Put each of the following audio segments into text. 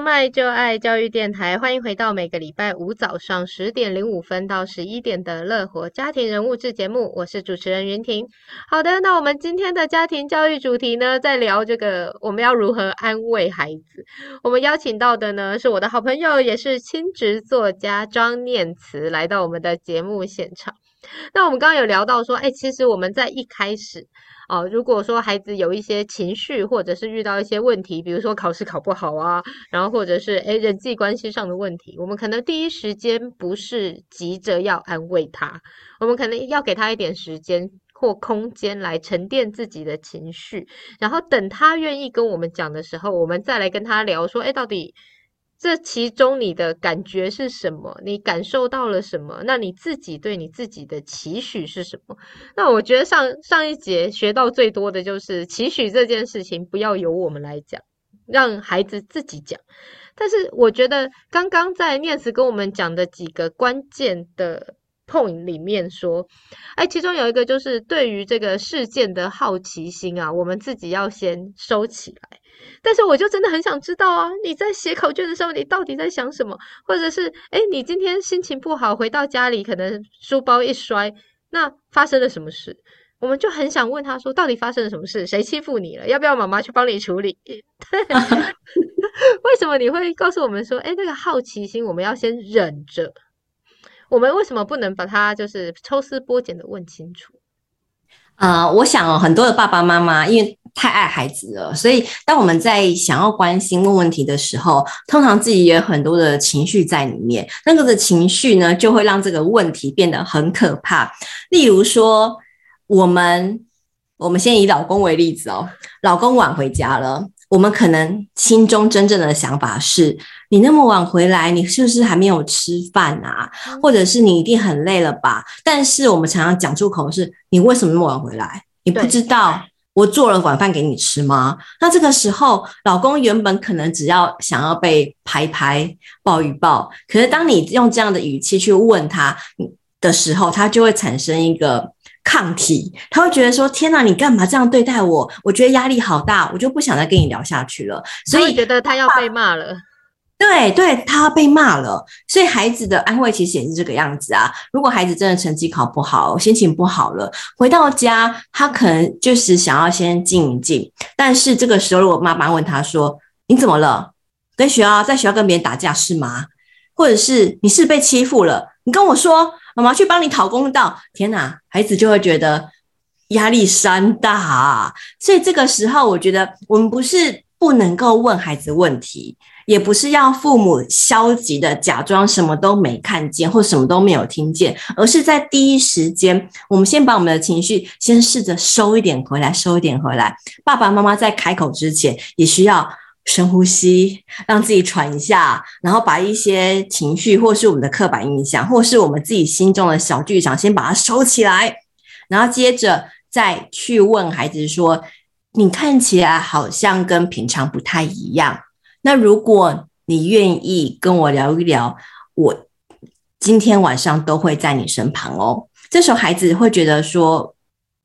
麦就爱教育电台，欢迎回到每个礼拜五早上十点零五分到十一点的乐活家庭人物志节目，我是主持人云婷。好的，那我们今天的家庭教育主题呢，在聊这个我们要如何安慰孩子。我们邀请到的呢，是我的好朋友，也是亲职作家张念慈，来到我们的节目现场。那我们刚刚有聊到说，哎，其实我们在一开始。哦，如果说孩子有一些情绪，或者是遇到一些问题，比如说考试考不好啊，然后或者是诶人际关系上的问题，我们可能第一时间不是急着要安慰他，我们可能要给他一点时间或空间来沉淀自己的情绪，然后等他愿意跟我们讲的时候，我们再来跟他聊说，诶到底。这其中你的感觉是什么？你感受到了什么？那你自己对你自己的期许是什么？那我觉得上上一节学到最多的就是期许这件事情，不要由我们来讲，让孩子自己讲。但是我觉得刚刚在念慈跟我们讲的几个关键的 point 里面说，哎，其中有一个就是对于这个事件的好奇心啊，我们自己要先收起来。但是我就真的很想知道啊，你在写考卷的时候，你到底在想什么？或者是，诶，你今天心情不好，回到家里可能书包一摔，那发生了什么事？我们就很想问他说，到底发生了什么事？谁欺负你了？要不要妈妈去帮你处理？为什么你会告诉我们说，诶，那个好奇心我们要先忍着？我们为什么不能把它就是抽丝剥茧的问清楚？啊、我想哦，很多的爸爸妈妈因为太爱孩子了，所以当我们在想要关心问问题的时候，通常自己也有很多的情绪在里面。那个的情绪呢，就会让这个问题变得很可怕。例如说，我们我们先以老公为例子哦，老公晚回家了，我们可能心中真正的想法是：你那么晚回来，你是不是还没有吃饭啊？或者是你一定很累了吧？但是我们常常讲出口是：你为什么那么晚回来？你不知道。我做了晚饭给你吃吗？那这个时候，老公原本可能只要想要被拍拍、抱一抱，可是当你用这样的语气去问他的时候，他就会产生一个抗体，他会觉得说：“天哪，你干嘛这样对待我？我觉得压力好大，我就不想再跟你聊下去了。”所以觉得他要被骂了。对对，他被骂了，所以孩子的安慰其实也是这个样子啊。如果孩子真的成绩考不好，心情不好了，回到家，他可能就是想要先静一静。但是这个时候，如果妈妈问他说：“你怎么了？跟学校在学校跟别人打架是吗？或者是你是被欺负了？你跟我说，妈妈去帮你讨公道。”天哪，孩子就会觉得压力山大啊。所以这个时候，我觉得我们不是不能够问孩子问题。也不是要父母消极的假装什么都没看见或什么都没有听见，而是在第一时间，我们先把我们的情绪先试着收一点回来，收一点回来。爸爸妈妈在开口之前，也需要深呼吸，让自己喘一下，然后把一些情绪或是我们的刻板印象，或是我们自己心中的小剧场，先把它收起来，然后接着再去问孩子说：“你看起来好像跟平常不太一样。”那如果你愿意跟我聊一聊，我今天晚上都会在你身旁哦。这时候孩子会觉得说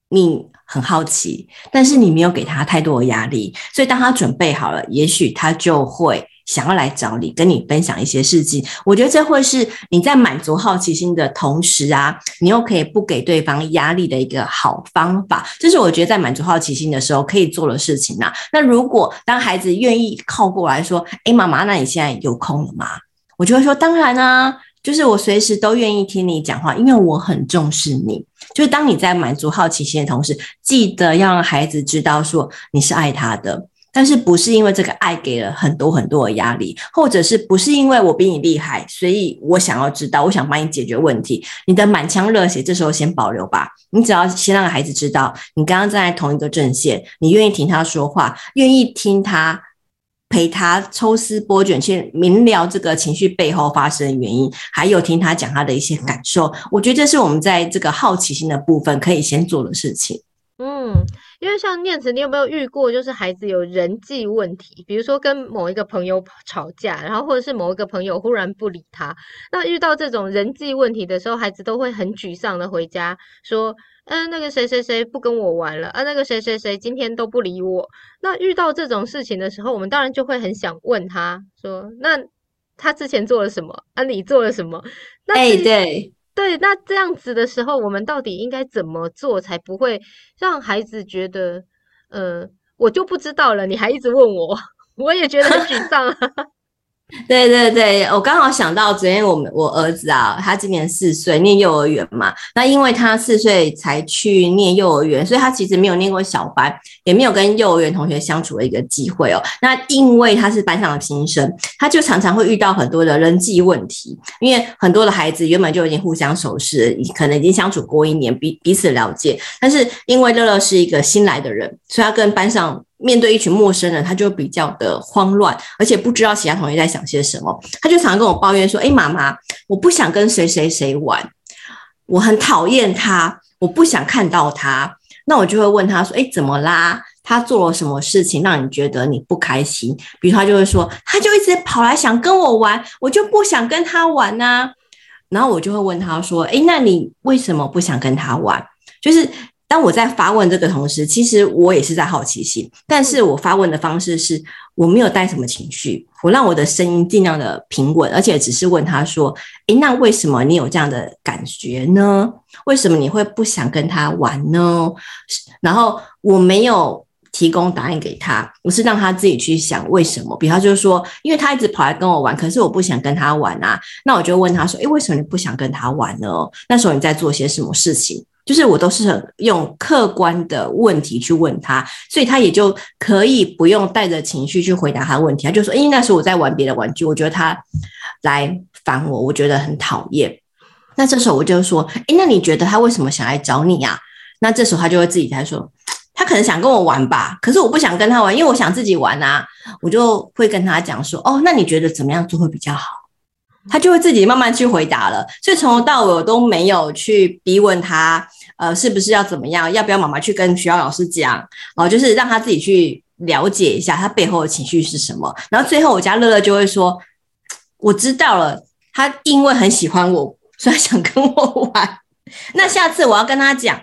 你很好奇，但是你没有给他太多的压力，所以当他准备好了，也许他就会。想要来找你，跟你分享一些事情，我觉得这会是你在满足好奇心的同时啊，你又可以不给对方压力的一个好方法。这是我觉得在满足好奇心的时候可以做的事情、啊。那如果当孩子愿意靠过来说：“诶，妈妈，那你现在有空了吗？”我就会说：“当然啊，就是我随时都愿意听你讲话，因为我很重视你。”就是当你在满足好奇心的同时，记得要让孩子知道说你是爱他的。但是不是因为这个爱给了很多很多的压力，或者是不是因为我比你厉害，所以我想要知道，我想帮你解决问题。你的满腔热血，这时候先保留吧。你只要先让孩子知道，你刚刚站在同一个阵线，你愿意听他说话，愿意听他陪他抽丝剥茧去明了这个情绪背后发生的原因，还有听他讲他的一些感受。我觉得这是我们在这个好奇心的部分可以先做的事情。嗯。因为像念慈，你有没有遇过，就是孩子有人际问题，比如说跟某一个朋友吵架，然后或者是某一个朋友忽然不理他，那遇到这种人际问题的时候，孩子都会很沮丧的回家说，嗯，那个谁谁谁不跟我玩了，啊，那个谁谁谁今天都不理我。那遇到这种事情的时候，我们当然就会很想问他说，那他之前做了什么？啊，你做了什么？那哎，对。对，那这样子的时候，我们到底应该怎么做才不会让孩子觉得，呃，我就不知道了，你还一直问我，我也觉得很沮丧。对对对，我刚好想到昨天我们我儿子啊，他今年四岁，念幼儿园嘛。那因为他四岁才去念幼儿园，所以他其实没有念过小班，也没有跟幼儿园同学相处的一个机会哦。那因为他是班上的新生，他就常常会遇到很多的人际问题。因为很多的孩子原本就已经互相熟识，可能已经相处过一年，彼彼此了解。但是因为乐乐是一个新来的人，所以他跟班上。面对一群陌生人，他就比较的慌乱，而且不知道其他同学在想些什么。他就常常跟我抱怨说：“诶，妈妈，我不想跟谁谁谁玩，我很讨厌他，我不想看到他。”那我就会问他说：“诶，怎么啦？他做了什么事情让你觉得你不开心？”比如他就会说：“他就一直跑来想跟我玩，我就不想跟他玩啊。”然后我就会问他说：“诶，那你为什么不想跟他玩？”就是。当我在发问这个同时，其实我也是在好奇心，但是我发问的方式是我没有带什么情绪，我让我的声音尽量的平稳，而且只是问他说：“诶，那为什么你有这样的感觉呢？为什么你会不想跟他玩呢？”然后我没有提供答案给他，我是让他自己去想为什么。比方就是说，因为他一直跑来跟我玩，可是我不想跟他玩啊，那我就问他说：“诶，为什么你不想跟他玩呢？那时候你在做些什么事情？”就是我都是很用客观的问题去问他，所以他也就可以不用带着情绪去回答他的问题。他就说：“诶，那时候我在玩别的玩具，我觉得他来烦我，我觉得很讨厌。”那这时候我就说：“诶，那你觉得他为什么想来找你呀？”那这时候他就会自己在说：“他可能想跟我玩吧，可是我不想跟他玩，因为我想自己玩啊。”我就会跟他讲说：“哦，那你觉得怎么样做会比较好？”他就会自己慢慢去回答了，所以从头到尾我都没有去逼问他，呃，是不是要怎么样，要不要妈妈去跟学校老师讲，哦，就是让他自己去了解一下他背后的情绪是什么。然后最后我家乐乐就会说，我知道了，他因为很喜欢我，所以想跟我玩。那下次我要跟他讲，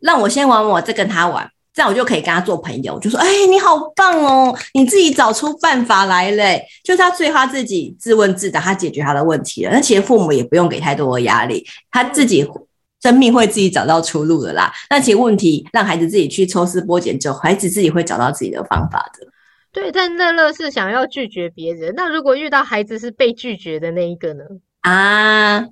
让我先玩，我再跟他玩。这样我就可以跟他做朋友，就说：“哎，你好棒哦，你自己找出办法来嘞。”就是他最后他自己自问自答，他解决他的问题了。那其实父母也不用给太多的压力，他自己生命会自己找到出路的啦。那其实问题让孩子自己去抽丝剥茧之后，孩子自己会找到自己的方法的。对，但乐乐是想要拒绝别人，那如果遇到孩子是被拒绝的那一个呢？啊，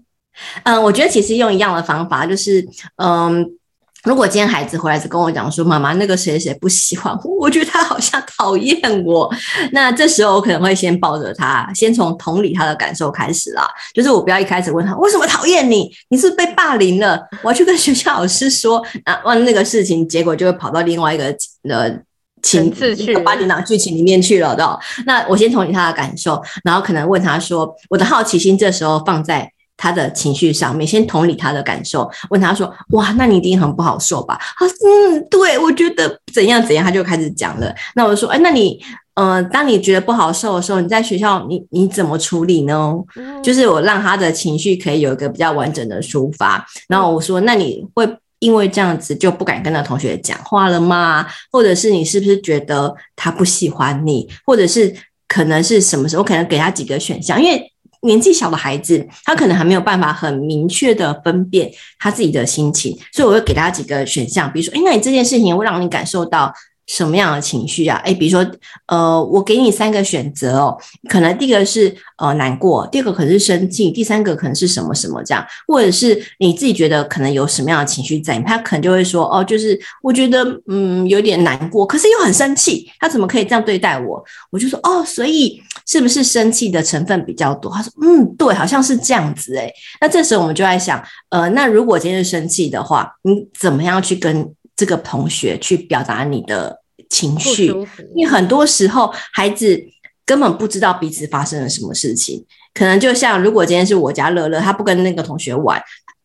嗯，我觉得其实用一样的方法，就是嗯。如果今天孩子回来是跟我讲说，妈妈那个谁谁不喜欢我，我觉得他好像讨厌我，那这时候我可能会先抱着他，先从同理他的感受开始啦。就是我不要一开始问他为什么讨厌你，你是不是被霸凌了？我要去跟学校老师说，啊问那个事情，结果就会跑到另外一个呃情次去八点档剧情里面去了的。那我先同理他的感受，然后可能问他说，我的好奇心这时候放在。他的情绪上面，先同理他的感受，问他说：“哇，那你一定很不好受吧？”他说：“嗯，对，我觉得怎样怎样。”他就开始讲了。那我就说：“哎，那你，呃，当你觉得不好受的时候，你在学校你你怎么处理呢？”嗯，就是我让他的情绪可以有一个比较完整的抒发。然后我说：“那你会因为这样子就不敢跟那同学讲话了吗？或者是你是不是觉得他不喜欢你？或者是可能是什么时候？我可能给他几个选项，因为。”年纪小的孩子，他可能还没有办法很明确的分辨他自己的心情，所以我会给他几个选项，比如说，诶，那你这件事情会让你感受到什么样的情绪啊？诶，比如说，呃，我给你三个选择哦，可能第一个是呃难过，第二个可能是生气，第三个可能是什么什么这样，或者是你自己觉得可能有什么样的情绪在，他可能就会说，哦，就是我觉得嗯有点难过，可是又很生气，他怎么可以这样对待我？我就说，哦，所以。是不是生气的成分比较多？他说：“嗯，对，好像是这样子。”诶，那这时候我们就在想，呃，那如果今天是生气的话，你怎么样去跟这个同学去表达你的情绪？因为很多时候孩子根本不知道彼此发生了什么事情。可能就像如果今天是我家乐乐，他不跟那个同学玩，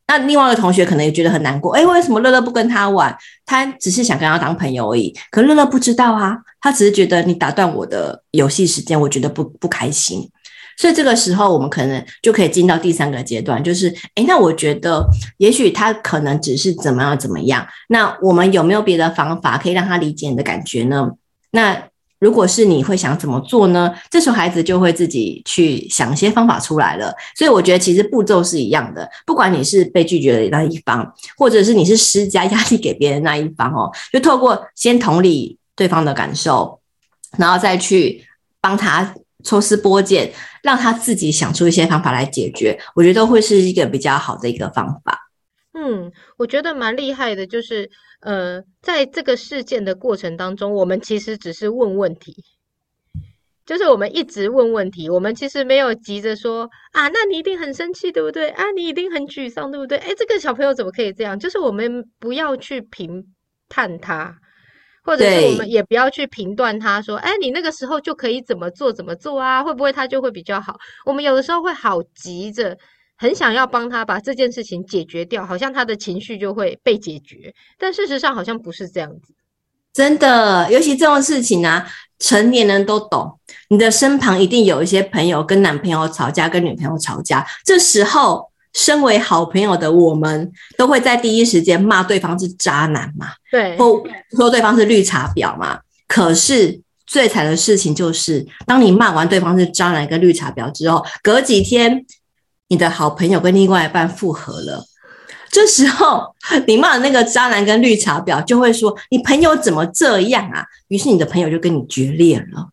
那另外一个同学可能也觉得很难过，诶，为什么乐乐不跟他玩？他只是想跟他当朋友而已。可乐乐不知道啊，他只是觉得你打断我的游戏时间，我觉得不不开心。所以这个时候，我们可能就可以进到第三个阶段，就是，诶，那我觉得也许他可能只是怎么样怎么样。那我们有没有别的方法可以让他理解你的感觉呢？那如果是你会想怎么做呢？这时候孩子就会自己去想一些方法出来了。所以我觉得其实步骤是一样的，不管你是被拒绝的那一方，或者是你是施加压力给别人那一方哦，就透过先同理对方的感受，然后再去帮他抽丝剥茧，让他自己想出一些方法来解决，我觉得会是一个比较好的一个方法。嗯，我觉得蛮厉害的，就是呃，在这个事件的过程当中，我们其实只是问问题，就是我们一直问问题，我们其实没有急着说啊，那你一定很生气，对不对？啊，你一定很沮丧，对不对？哎，这个小朋友怎么可以这样？就是我们不要去评判他，或者是我们也不要去评断他说，哎，你那个时候就可以怎么做怎么做啊？会不会他就会比较好？我们有的时候会好急着。很想要帮他把这件事情解决掉，好像他的情绪就会被解决，但事实上好像不是这样子。真的，尤其这种事情啊，成年人都懂。你的身旁一定有一些朋友跟男朋友吵架，跟女朋友吵架，这时候身为好朋友的我们，都会在第一时间骂对方是渣男嘛，对，或说对方是绿茶婊嘛。可是最惨的事情就是，当你骂完对方是渣男跟绿茶婊之后，隔几天。你的好朋友跟另外一半复合了，这时候你骂的那个渣男跟绿茶婊就会说：“你朋友怎么这样啊？”于是你的朋友就跟你决裂了。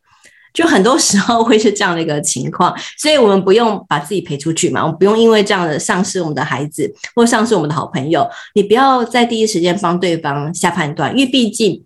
就很多时候会是这样的一个情况，所以我们不用把自己赔出去嘛，我们不用因为这样的丧失我们的孩子或丧失我们的好朋友。你不要在第一时间帮对方下判断，因为毕竟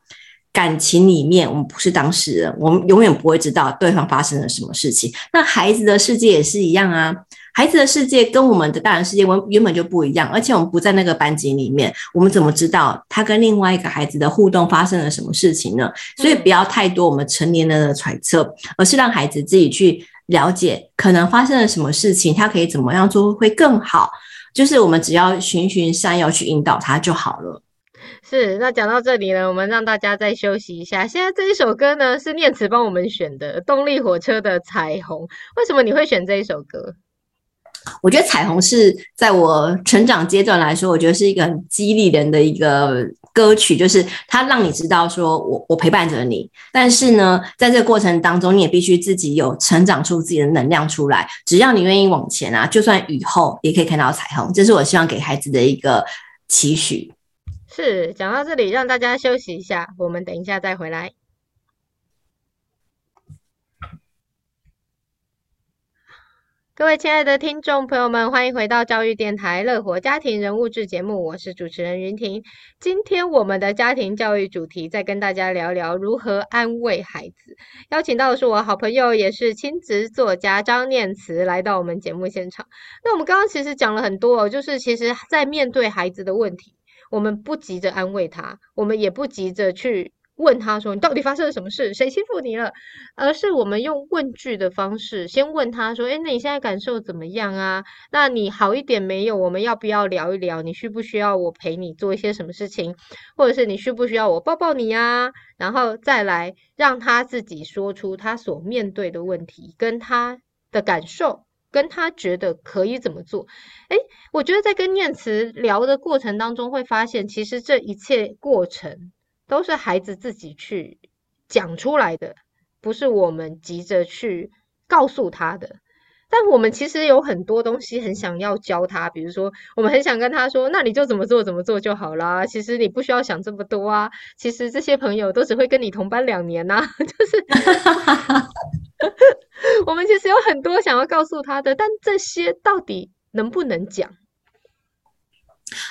感情里面我们不是当事人，我们永远不会知道对方发生了什么事情。那孩子的世界也是一样啊。孩子的世界跟我们的大人世界原原本就不一样，而且我们不在那个班级里面，我们怎么知道他跟另外一个孩子的互动发生了什么事情呢？所以不要太多我们成年人的揣测，而是让孩子自己去了解可能发生了什么事情，他可以怎么样做会更好。就是我们只要循循善诱去引导他就好了。是，那讲到这里呢，我们让大家再休息一下。现在这一首歌呢是念慈帮我们选的，动力火车的《彩虹》。为什么你会选这一首歌？我觉得彩虹是在我成长阶段来说，我觉得是一个很激励人的一个歌曲，就是它让你知道说我我陪伴着你，但是呢，在这个过程当中，你也必须自己有成长出自己的能量出来。只要你愿意往前啊，就算雨后也可以看到彩虹。这是我希望给孩子的一个期许。是，讲到这里，让大家休息一下，我们等一下再回来。各位亲爱的听众朋友们，欢迎回到教育电台乐活家庭人物志节目，我是主持人云婷。今天我们的家庭教育主题，再跟大家聊聊如何安慰孩子。邀请到的是我好朋友，也是亲子作家张念慈来到我们节目现场。那我们刚刚其实讲了很多，就是其实在面对孩子的问题，我们不急着安慰他，我们也不急着去。问他说：“你到底发生了什么事？谁欺负你了？”而是我们用问句的方式，先问他说：“诶，那你现在感受怎么样啊？那你好一点没有？我们要不要聊一聊？你需不需要我陪你做一些什么事情？或者是你需不需要我抱抱你呀？然后再来让他自己说出他所面对的问题，跟他的感受，跟他觉得可以怎么做。诶，我觉得在跟念慈聊的过程当中，会发现其实这一切过程。都是孩子自己去讲出来的，不是我们急着去告诉他的。但我们其实有很多东西很想要教他，比如说，我们很想跟他说：“那你就怎么做怎么做就好啦。”其实你不需要想这么多啊。其实这些朋友都只会跟你同班两年呐，就是 我们其实有很多想要告诉他的，但这些到底能不能讲？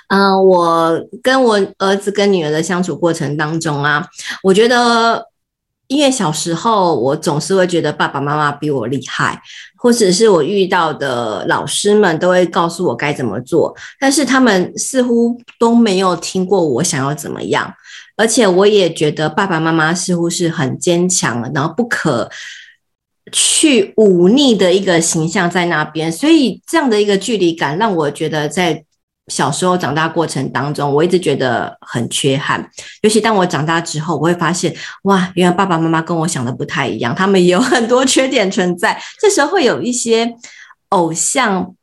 嗯、我跟我儿子跟女儿的相处过程当中啊，我觉得，因为小时候我总是会觉得爸爸妈妈比我厉害，或者是我遇到的老师们都会告诉我该怎么做，但是他们似乎都没有听过我想要怎么样，而且我也觉得爸爸妈妈似乎是很坚强，然后不可去忤逆的一个形象在那边，所以这样的一个距离感让我觉得在。小时候长大过程当中，我一直觉得很缺憾。尤其当我长大之后，我会发现，哇，原来爸爸妈妈跟我想的不太一样，他们也有很多 缺点存在。这时候会有一些偶像。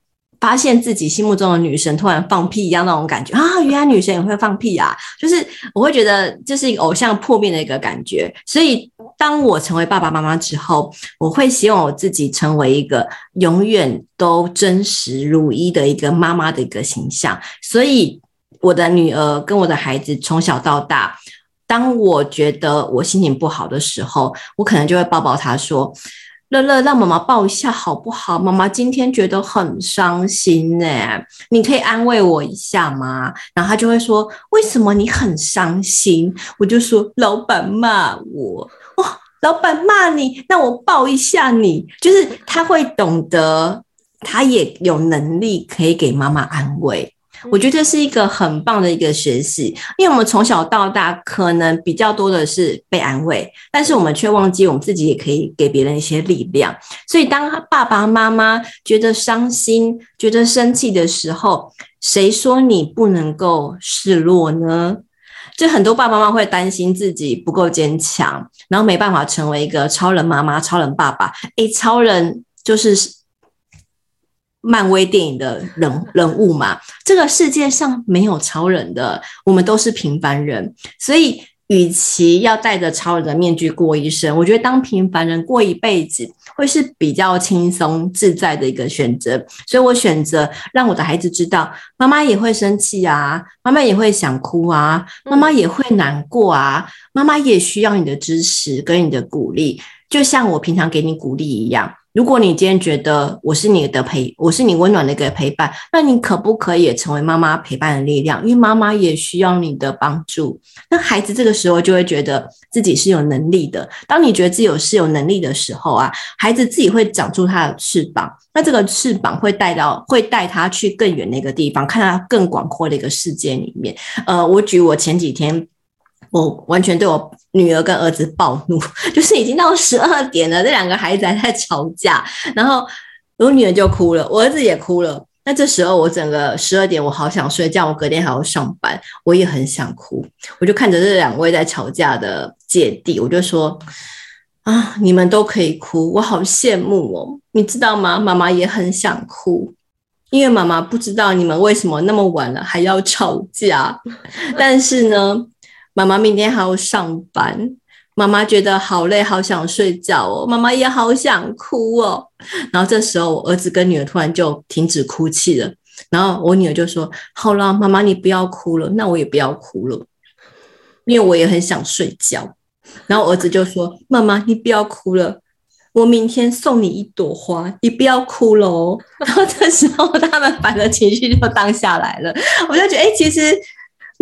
发现自己心目中的女神突然放屁一样那种感觉啊！原来女神也会放屁啊！就是我会觉得这是一个偶像破灭的一个感觉。所以当我成为爸爸妈妈之后，我会希望我自己成为一个永远都真实如一的一个妈妈的一个形象。所以我的女儿跟我的孩子从小到大，当我觉得我心情不好的时候，我可能就会抱抱她说。乐乐，让妈妈抱一下好不好？妈妈今天觉得很伤心呢，你可以安慰我一下吗？然后他就会说：“为什么你很伤心？”我就说：“老板骂我。”哦，老板骂你，那我抱一下你。就是他会懂得，他也有能力可以给妈妈安慰。我觉得是一个很棒的一个学习，因为我们从小到大可能比较多的是被安慰，但是我们却忘记我们自己也可以给别人一些力量。所以当爸爸妈妈觉得伤心、觉得生气的时候，谁说你不能够示弱呢？就很多爸爸妈妈会担心自己不够坚强，然后没办法成为一个超人妈妈、超人爸爸。诶，超人就是。漫威电影的人人物嘛，这个世界上没有超人的，我们都是平凡人，所以与其要戴着超人的面具过一生，我觉得当平凡人过一辈子会是比较轻松自在的一个选择。所以我选择让我的孩子知道，妈妈也会生气啊，妈妈也会想哭啊，妈妈也会难过啊，妈妈也需要你的支持跟你的鼓励，就像我平常给你鼓励一样。如果你今天觉得我是你的陪，我是你温暖的一个陪伴，那你可不可以也成为妈妈陪伴的力量？因为妈妈也需要你的帮助。那孩子这个时候就会觉得自己是有能力的。当你觉得自己有是有能力的时候啊，孩子自己会长出他的翅膀。那这个翅膀会带到，会带他去更远的一个地方，看到更广阔的一个世界里面。呃，我举我前几天。我完全对我女儿跟儿子暴怒，就是已经到十二点了，这两个孩子还在吵架，然后我女儿就哭了，我儿子也哭了。那这时候我整个十二点，我好想睡觉，我隔天还要上班，我也很想哭。我就看着这两位在吵架的姐弟，我就说：啊，你们都可以哭，我好羡慕哦。你知道吗？妈妈也很想哭，因为妈妈不知道你们为什么那么晚了还要吵架，但是呢。妈妈明天还要上班，妈妈觉得好累，好想睡觉哦。妈妈也好想哭哦。然后这时候，我儿子跟女儿突然就停止哭泣了。然后我女儿就说：“好了，妈妈你不要哭了，那我也不要哭了，因为我也很想睡觉。”然后儿子就说：“妈妈你不要哭了，我明天送你一朵花，你不要哭了哦。”然后这时候他们反正情绪就当下来了，我就觉得哎，其实。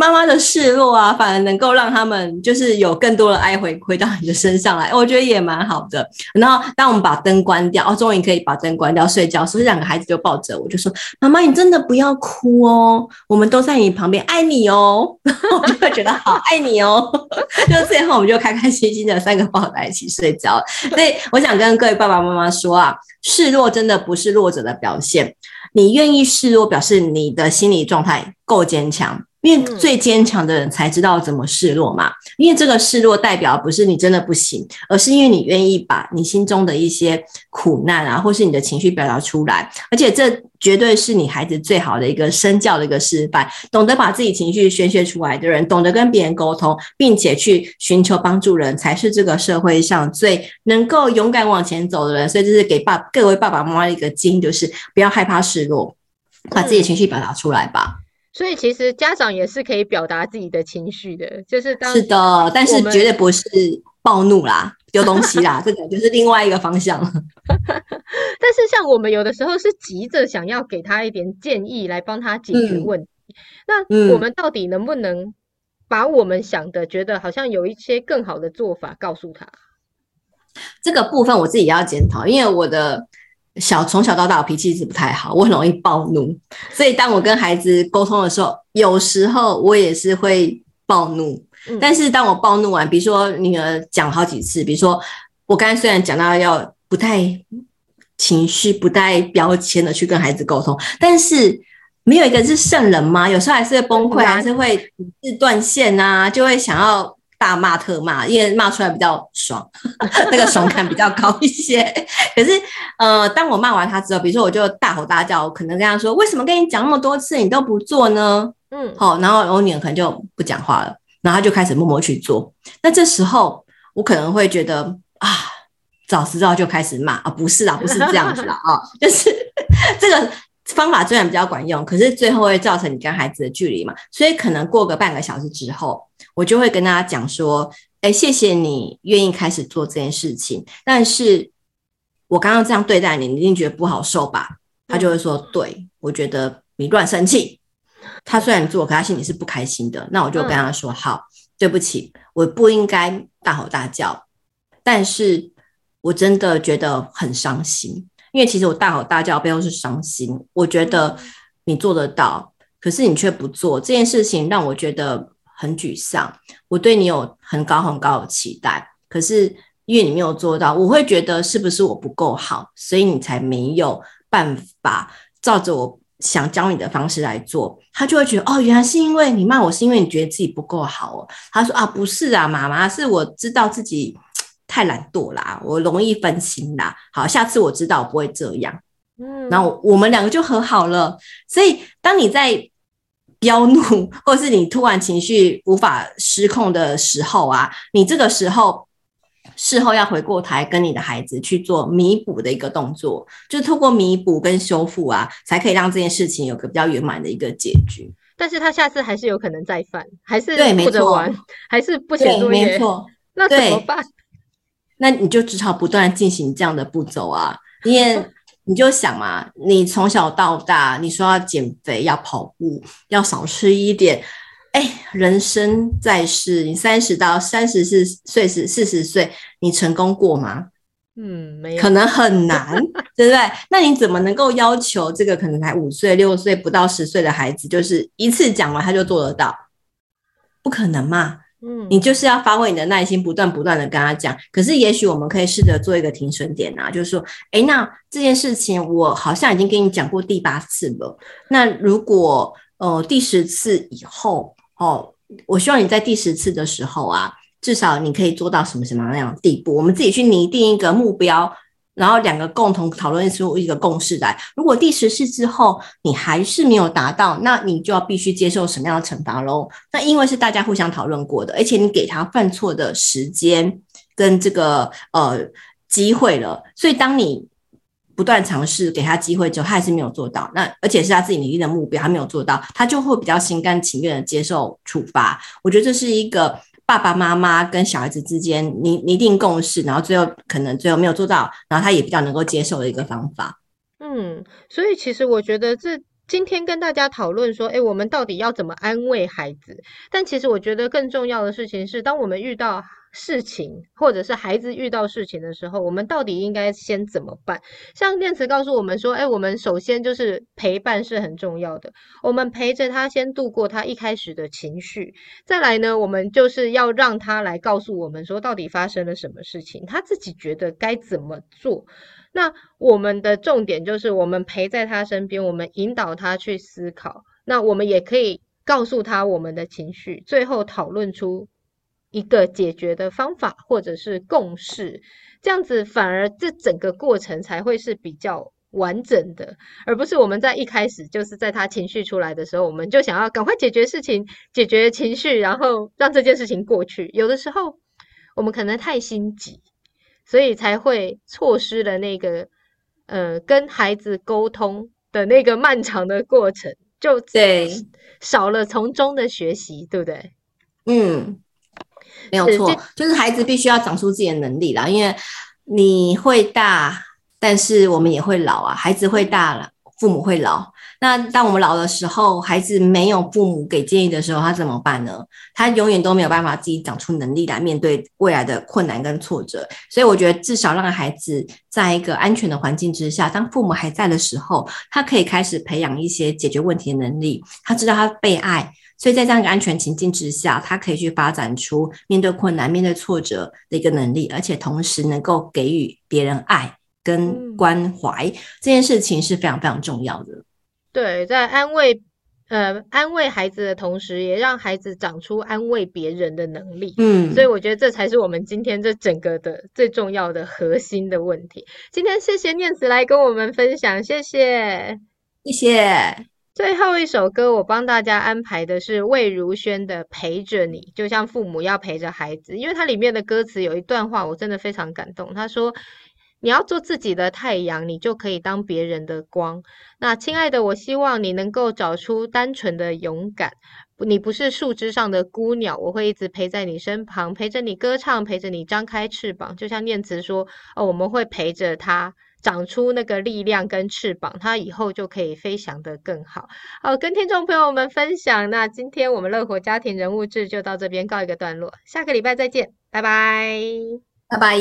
妈妈的示弱啊，反而能够让他们就是有更多的爱回馈到你的身上来，我觉得也蛮好的。然后当我们把灯关掉，哦，终于可以把灯关掉睡觉，所以两个孩子就抱着我，就说：“妈妈，你真的不要哭哦，我们都在你旁边，爱你哦。”我就会觉得好爱你哦。就最后我们就开开心心的三个抱在一起睡觉。所以我想跟各位爸爸妈妈说啊，示弱真的不是弱者的表现，你愿意示弱，表示你的心理状态够坚强。因为最坚强的人才知道怎么示弱嘛。因为这个示弱代表不是你真的不行，而是因为你愿意把你心中的一些苦难啊，或是你的情绪表达出来。而且这绝对是你孩子最好的一个身教的一个示范。懂得把自己情绪宣泄出来的人，懂得跟别人沟通，并且去寻求帮助人，才是这个社会上最能够勇敢往前走的人。所以这是给爸各位爸爸妈妈的一个经，就是不要害怕示弱，把自己的情绪表达出来吧。所以其实家长也是可以表达自己的情绪的，就是当是的，但是绝对不是暴怒啦、丢东西啦，这个就是另外一个方向。但是像我们有的时候是急着想要给他一点建议来帮他解决问题，嗯、那我们到底能不能把我们想的、觉得好像有一些更好的做法告诉他？这个部分我自己也要检讨，因为我的。小从小到大，我脾气一直不太好，我很容易暴怒，所以当我跟孩子沟通的时候，有时候我也是会暴怒。但是当我暴怒完，比如说女儿讲好几次，比如说我刚才虽然讲到要不带情绪、不带标签的去跟孩子沟通，但是没有一个是圣人吗？有时候还是会崩溃，还是会理智断线啊，就会想要大骂特骂，因为骂出来比较爽，那个爽感比较高一些。可是，呃，当我骂完他之后，比如说我就大吼大叫，我可能跟他说：“为什么跟你讲那么多次，你都不做呢？”嗯，好，然后我女儿可能就不讲话了，然后他就开始默默去做。那这时候我可能会觉得啊，早知道就开始骂啊，不是啊，不是这样子啦啊，就是 这个。方法虽然比较管用，可是最后会造成你跟孩子的距离嘛，所以可能过个半个小时之后，我就会跟大家讲说：“哎，谢谢你愿意开始做这件事情，但是我刚刚这样对待你，你一定觉得不好受吧？”他就会说：“对，我觉得你乱生气。”他虽然做，可他心里是不开心的。那我就跟他说：“好，对不起，我不应该大吼大叫，但是我真的觉得很伤心。”因为其实我大吼大叫背后是伤心，我觉得你做得到，可是你却不做这件事情，让我觉得很沮丧。我对你有很高很高的期待，可是因为你没有做到，我会觉得是不是我不够好，所以你才没有办法照着我想教你的方式来做。他就会觉得哦，原来是因为你骂我，是因为你觉得自己不够好哦。他说啊，不是啊，妈妈，是我知道自己。太懒惰啦，我容易分心啦。好，下次我知道我不会这样。嗯，然后我们两个就和好了。所以，当你在飙怒，或是你突然情绪无法失控的时候啊，你这个时候事后要回过台跟你的孩子去做弥补的一个动作，就是透过弥补跟修复啊，才可以让这件事情有个比较圆满的一个结局。但是他下次还是有可能再犯，还是不着玩，还是不写作业，没错，那怎么办？那你就只好不断进行这样的步骤啊，因为你就想嘛，你从小到大，你说要减肥、要跑步、要少吃一点，哎，人生在世，你三十到三十四岁是四十岁，你成功过吗？嗯，没有，可能很难，对不对？那你怎么能够要求这个可能才五岁、六岁、不到十岁的孩子，就是一次讲完他就做得到？不可能嘛。嗯，你就是要发挥你的耐心，不断不断的跟他讲。可是，也许我们可以试着做一个停损点啊，就是说，哎，那这件事情我好像已经跟你讲过第八次了。那如果呃第十次以后哦，我希望你在第十次的时候啊，至少你可以做到什么什么那样的地步？我们自己去拟定一个目标。然后两个共同讨论出一个共识来。如果第十次之后你还是没有达到，那你就要必须接受什么样的惩罚喽？那因为是大家互相讨论过的，而且你给他犯错的时间跟这个呃机会了，所以当你不断尝试给他机会之后，他还是没有做到，那而且是他自己拟定的目标，他没有做到，他就会比较心甘情愿的接受处罚。我觉得这是一个。爸爸妈妈跟小孩子之间你拟定共识，然后最后可能最后没有做到，然后他也比较能够接受的一个方法。嗯，所以其实我觉得这今天跟大家讨论说，诶，我们到底要怎么安慰孩子？但其实我觉得更重要的事情是，当我们遇到。事情，或者是孩子遇到事情的时候，我们到底应该先怎么办？像念慈告诉我们说，哎，我们首先就是陪伴是很重要的，我们陪着他先度过他一开始的情绪，再来呢，我们就是要让他来告诉我们说，到底发生了什么事情，他自己觉得该怎么做。那我们的重点就是，我们陪在他身边，我们引导他去思考，那我们也可以告诉他我们的情绪，最后讨论出。一个解决的方法，或者是共识，这样子反而这整个过程才会是比较完整的，而不是我们在一开始就是在他情绪出来的时候，我们就想要赶快解决事情，解决情绪，然后让这件事情过去。有的时候我们可能太心急，所以才会错失了那个呃跟孩子沟通的那个漫长的过程，就对少了从中的学习，对不对？嗯。没有错，就是孩子必须要长出自己的能力啦。因为你会大，但是我们也会老啊。孩子会大了，父母会老。那当我们老的时候，孩子没有父母给建议的时候，他怎么办呢？他永远都没有办法自己长出能力来面对未来的困难跟挫折。所以我觉得，至少让孩子在一个安全的环境之下，当父母还在的时候，他可以开始培养一些解决问题的能力。他知道他被爱。所以在这样一个安全情境之下，他可以去发展出面对困难、面对挫折的一个能力，而且同时能够给予别人爱跟关怀，嗯、这件事情是非常非常重要的。对，在安慰。呃，安慰孩子的同时，也让孩子长出安慰别人的能力。嗯，所以我觉得这才是我们今天这整个的最重要的核心的问题。今天谢谢念慈来跟我们分享，谢谢，谢谢。最后一首歌，我帮大家安排的是魏如萱的《陪着你》，就像父母要陪着孩子，因为它里面的歌词有一段话，我真的非常感动。他说。你要做自己的太阳，你就可以当别人的光。那亲爱的，我希望你能够找出单纯的勇敢。你不是树枝上的孤鸟，我会一直陪在你身旁，陪着你歌唱，陪着你张开翅膀。就像念慈说，哦，我们会陪着他长出那个力量跟翅膀，它以后就可以飞翔得更好。好，跟听众朋友们分享。那今天我们乐活家庭人物志就到这边告一个段落，下个礼拜再见，拜拜，拜拜。